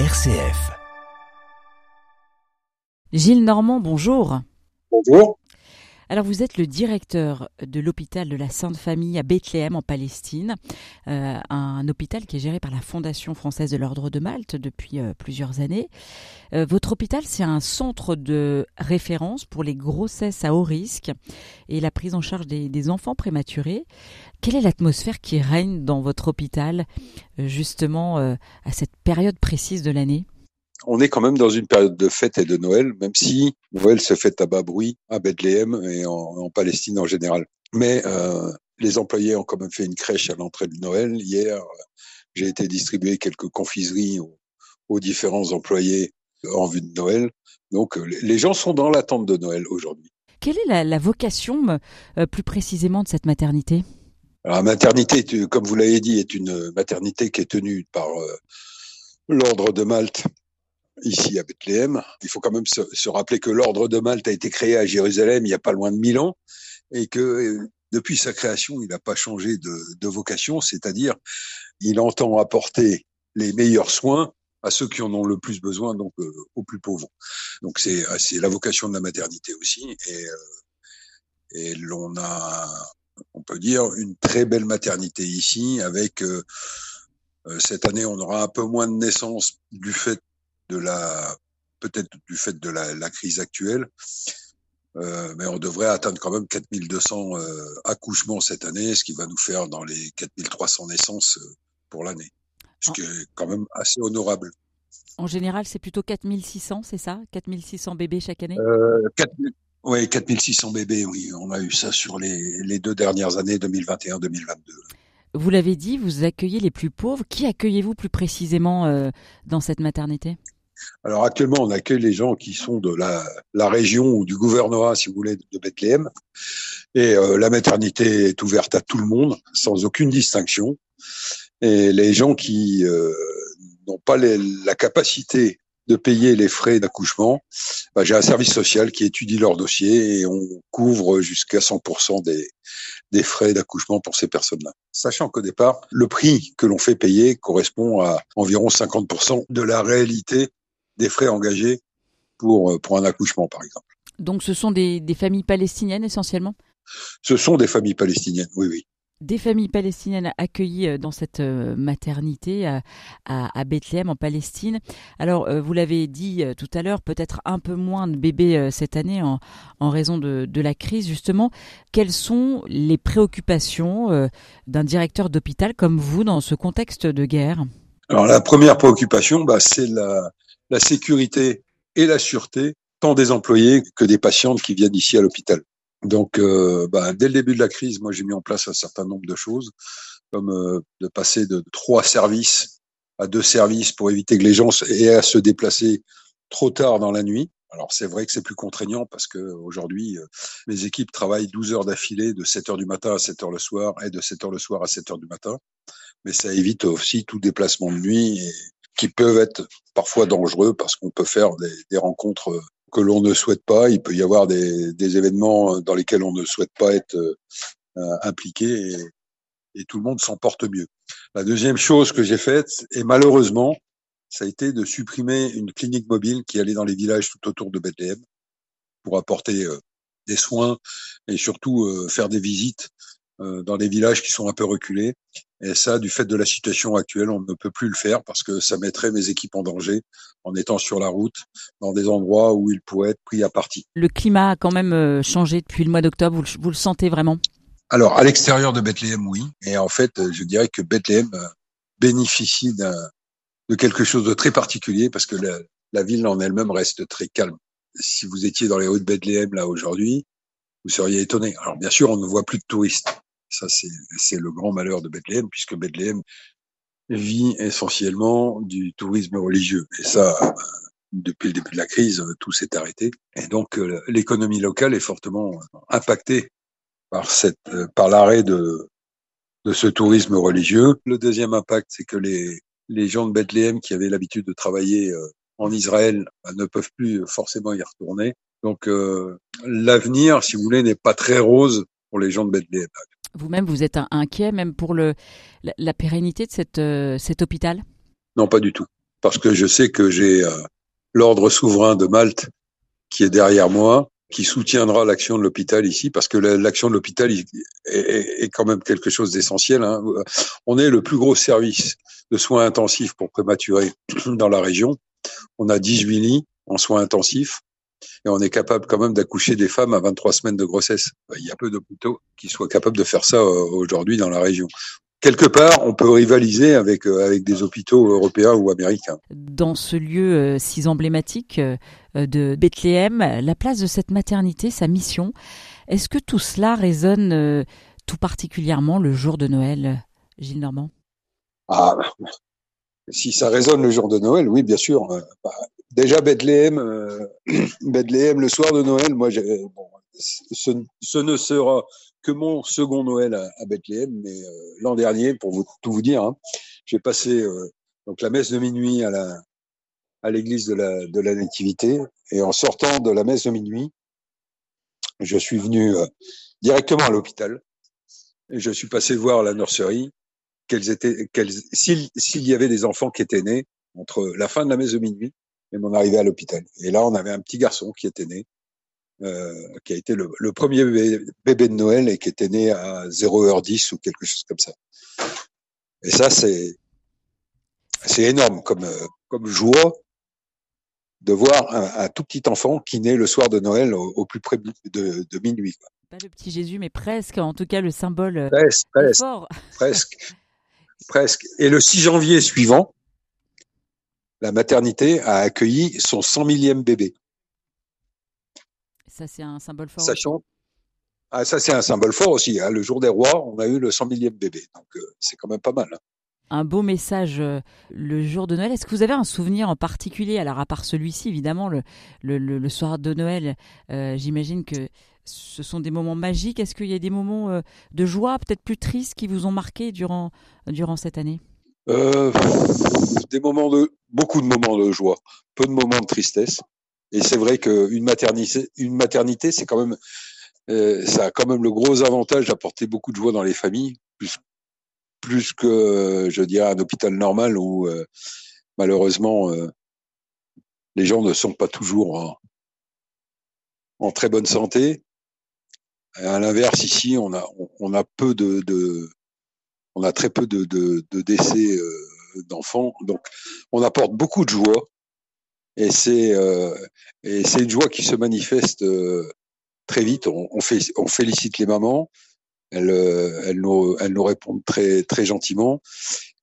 RCF. Gilles Normand, bonjour. Bonjour. Alors vous êtes le directeur de l'hôpital de la Sainte Famille à Bethléem en Palestine, euh, un hôpital qui est géré par la Fondation française de l'Ordre de Malte depuis euh, plusieurs années. Euh, votre hôpital, c'est un centre de référence pour les grossesses à haut risque et la prise en charge des, des enfants prématurés. Quelle est l'atmosphère qui règne dans votre hôpital justement à cette période précise de l'année? On est quand même dans une période de fête et de Noël, même si Noël se fête à bas bruit à Bethléem et en, Palestine en général. Mais euh, les employés ont quand même fait une crèche à l'entrée de Noël. Hier, j'ai été distribuer quelques confiseries aux, différents employés en vue de Noël. Donc les gens sont dans l'attente de Noël aujourd'hui. Quelle est la, vocation euh, plus précisément de cette maternité? Alors, La maternité, comme vous l'avez dit, est une maternité qui est tenue par euh, l'ordre de Malte ici à Bethléem. Il faut quand même se, rappeler que l'ordre de Malte a été créé à Jérusalem il n'y a pas loin de mille ans et que euh, depuis sa création, il n'a pas changé de, vocation, c'est-à-dire il entend apporter les meilleurs soins à ceux qui en ont le plus besoin, donc euh, aux plus pauvres. Donc c'est c'est la vocation de la maternité aussi, et euh, et l'on a, on peut dire, une très belle maternité ici, avec cette année on aura un peu moins de naissances du fait de la peut-être du fait de la, la crise actuelle, euh, mais on devrait atteindre quand même 4200 euh, accouchements cette année, ce qui va nous faire dans les 4300 naissances euh, pour l'année, ce qui est quand même assez honorable. En général, c'est plutôt 4600, c'est ça? 4600 bébés chaque année? Euh, 4000, Oui, 4600 bébés, oui. On a eu ça sur les, les deux dernières années, 2021-2022. Vous l'avez dit, vous accueillez les plus pauvres. Qui accueillez-vous plus précisément dans cette maternité? Alors actuellement, on accueille les gens qui sont de la, la région ou du gouvernorat, si vous voulez, de Bethléem. Et euh, la maternité est ouverte à tout le monde, sans aucune distinction. Et les gens qui euh, n'ont pas les, la capacité de payer les frais d'accouchement, bah, j'ai un service social qui étudie leur dossier et on couvre jusqu'à 100% des, des frais d'accouchement pour ces personnes-là. Sachant qu'au départ, le prix que l'on fait payer correspond à environ 50% de la réalité des frais engagés pour, euh, pour un accouchement, par exemple. Donc ce sont des, des familles palestiniennes essentiellement? Ce sont des familles palestiniennes, oui, oui. Des familles palestiniennes accueillies euh, dans cette euh, maternité à, à, Bethléem en Palestine. Alors, vous l'avez dit tout à l'heure, peut-être un peu moins de bébés cette année en, en raison de, de, la crise, justement. Quelles sont les préoccupations d'un directeur d'hôpital comme vous dans ce contexte de guerre? Alors, la première préoccupation, bah, c'est la, la sécurité et la sûreté tant des employés que des patientes qui viennent ici à l'hôpital. Donc, euh, bah, dès le début de la crise, moi, j'ai mis en place un certain nombre de choses, comme euh, de passer de trois services à deux services pour éviter que les gens aient à se déplacer trop tard dans la nuit. Alors, c'est vrai que c'est plus contraignant parce que aujourd'hui, euh, mes équipes travaillent 12 heures d'affilée, de 7 heures du matin à 7 heures le soir et de 7 heures le soir à 7 heures du matin. Mais ça évite aussi tout déplacement de nuit qui peuvent être parfois dangereux parce qu'on peut faire des, des, rencontres que l'on ne souhaite pas. Il peut y avoir des, des, événements dans lesquels on ne souhaite pas être euh, impliqué et, tout le monde s'en porte mieux. La deuxième chose que j'ai faite, et malheureusement, ça a été de supprimer une clinique mobile qui allait dans les villages tout autour de Bethléem pour apporter euh, des soins et surtout euh, faire des visites euh, dans les villages qui sont un peu reculés. Et ça, du fait de la situation actuelle, on ne peut plus le faire parce que ça mettrait mes équipes en danger en étant sur la route dans des endroits où ils pourraient être pris à partie. Le climat a quand même euh, changé depuis le mois d'octobre. Vous, vous, le sentez vraiment? Alors, à l'extérieur de Bethléem, oui. Et en fait, je dirais que Bethléem euh, bénéficie de quelque chose de très particulier parce que la, la ville en elle-même reste très calme. Si vous étiez dans les hauts de Bethléem là aujourd'hui, vous seriez étonné. Alors bien sûr, on ne voit plus de touristes. Ça, c'est le grand malheur de Bethléem, puisque Bethléem vit essentiellement du tourisme religieux. Et ça, depuis le début de la crise, tout s'est arrêté. Et donc, euh, l'économie locale est fortement impactée par euh, par l'arrêt de, ce tourisme religieux. Le deuxième impact, c'est que les, gens de Bethléem qui avaient l'habitude de travailler euh, en Israël ne peuvent plus forcément y retourner. Donc, l'avenir, si vous voulez, n'est pas très rose pour les gens de Bethléem. Vous-même, vous êtes inquiet même pour la, pérennité de euh, cet hôpital? Non, pas du tout. parce que je sais que j'ai euh, l'ordre souverain de Malte qui est derrière moi, qui soutiendra l'action de l'hôpital ici, parce que l'action de l'hôpital est, quand même quelque chose d'essentiel. Hein. On est le plus gros service de soins intensifs pour prématurés dans la région. On a 18 lits en soins intensifs et on est capable quand même d'accoucher des femmes à 23 semaines de grossesse. Il y a peu d'hôpitaux qui soient capables de faire ça euh, aujourd'hui dans la région quelque part, on peut rivaliser avec, euh, avec des hôpitaux européens ou américains. Dans ce lieu euh, si emblématique de Bethléem, la place de cette maternité, sa mission, est-ce que tout cela résonne tout particulièrement le jour de Noël, Gilles Normand Ah, si ça résonne le jour de Noël, oui, bien sûr. Bah, déjà Bethléem, euh, Bethléem le soir de Noël, moi, bon, ce, ne sera que mon second Noël à, Bethléem, mais euh, l'an dernier, pour tout vous dire, hein, j'ai passé euh, donc la messe de minuit à la à l'église de la de la Nativité, et en sortant de la messe de minuit, je suis venu euh, directement à l'hôpital. Et je suis passé voir la nurserie, quels étaient, s'il y avait des enfants qui étaient nés entre la fin de la messe de minuit et mon arrivée à l'hôpital. Et là, on avait un petit garçon qui était né, euh, qui a été le, le premier bébé, de Noël et qui était né à 0h10 ou quelque chose comme ça. Et ça, c'est c'est énorme comme comme joie de voir un, un, tout petit enfant qui naît le soir de Noël au, plus près de, de minuit. Quoi. Pas le petit Jésus, mais presque, en tout cas le symbole euh, presque, presque, fort. presque, presque. Et le 6 janvier suivant, la maternité a accueilli son 100 millième bébé. Ça, c'est un symbole fort. Sachant, ah, ça, c'est un symbole fort aussi. Hein. Le jour des rois, on a eu le 100 millième bébé. Donc, euh, c'est quand même pas mal. Hein. Un beau message euh, le jour de Noël. Est-ce que vous avez un souvenir en particulier? Alors, à part celui-ci, évidemment, le, le, le, soir de Noël, euh, j'imagine que ce sont des moments magiques. Est-ce qu'il y a des moments de joie, peut-être plus tristes, qui vous ont marqué durant, durant cette année? Des moments de beaucoup de moments de joie, peu de moments de tristesse. Et c'est vrai qu'une maternité, une maternité, c'est quand même, euh, ça a quand même le gros avantage d'apporter beaucoup de joie dans les familles, plus, plus que, je dirais, un hôpital normal où euh, malheureusement euh, les gens ne sont pas toujours en, très bonne santé. À l'inverse, ici, on a, on a peu de, on a très peu de, décès d'enfants, donc on apporte beaucoup de joie et c'est euh, une joie qui se manifeste euh, très vite. On, fait, on félicite les mamans, elles, elles, nous, elles nous répondent très très gentiment.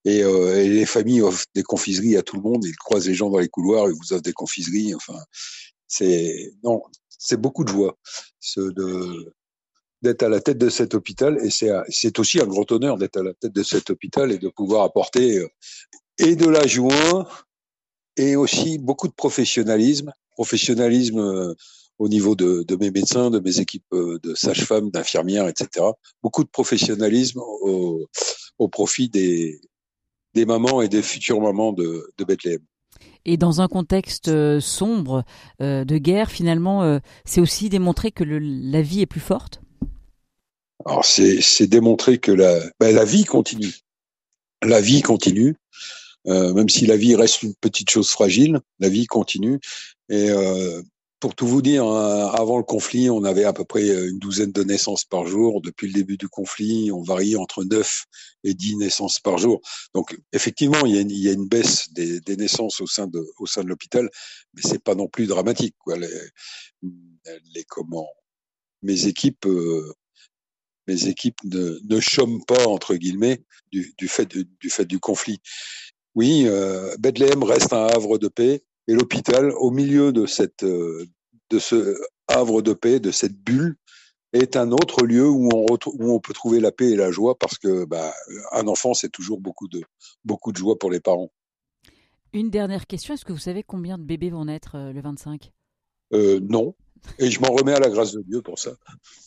Et, et, les familles offrent des confiseries à tout le monde. Ils croisent les gens dans les couloirs, ils vous offrent des confiseries. Enfin, c'est non, c'est beaucoup de joie. Ce, de, d'être à la tête de cet hôpital et c'est aussi un grand honneur d'être à la tête de cet hôpital et de pouvoir apporter euh, et de la joie et aussi beaucoup de professionnalisme, professionnalisme euh, au niveau de, de mes médecins, de mes équipes euh, de sages-femmes, d'infirmières, etc. Beaucoup de professionnalisme au, au profit des, des mamans et des futures mamans de, de Bethléem. Et dans un contexte sombre de guerre, finalement, c'est aussi démontrer que le, la vie est plus forte? Alors c'est démontrer que la, ben, la vie continue. La vie continue, euh, même si la vie reste une petite chose fragile, la vie continue. Et euh, pour tout vous dire, hein, avant le conflit, on avait à peu près une douzaine de naissances par jour. Depuis le début du conflit, on varie entre 9 et 10 naissances par jour. Donc effectivement, il y a une, il y a une baisse des, des, naissances au sein de, de l'hôpital, mais c'est pas non plus dramatique. Quoi. Les, les comment mes équipes euh, mes équipes ne, ne chôment pas entre guillemets du, du fait du, du, fait du conflit. Oui, euh, Bethléem reste un havre de paix et l'hôpital, au milieu de cette euh, de ce havre de paix, de cette bulle, est un autre lieu où on, où on peut trouver la paix et la joie parce que bah, un enfant c'est toujours beaucoup de beaucoup de joie pour les parents. Une dernière question est-ce que vous savez combien de bébés vont naître euh, le 25 euh, Non, et je m'en remets à la grâce de Dieu pour ça.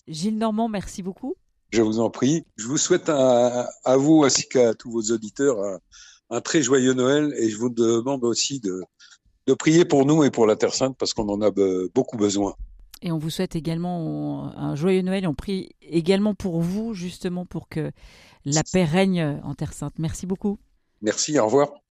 Gilles Normand, merci beaucoup. Je vous en prie. Je vous souhaite à vous ainsi qu'à tous vos auditeurs un, un, très joyeux Noël et je vous demande aussi de, de prier pour nous et pour la Terre Sainte parce qu'on en a beaucoup besoin. Et on vous souhaite également un joyeux Noël. On prie également pour vous, justement, pour que la paix règne en Terre Sainte. Merci beaucoup. Merci, au revoir.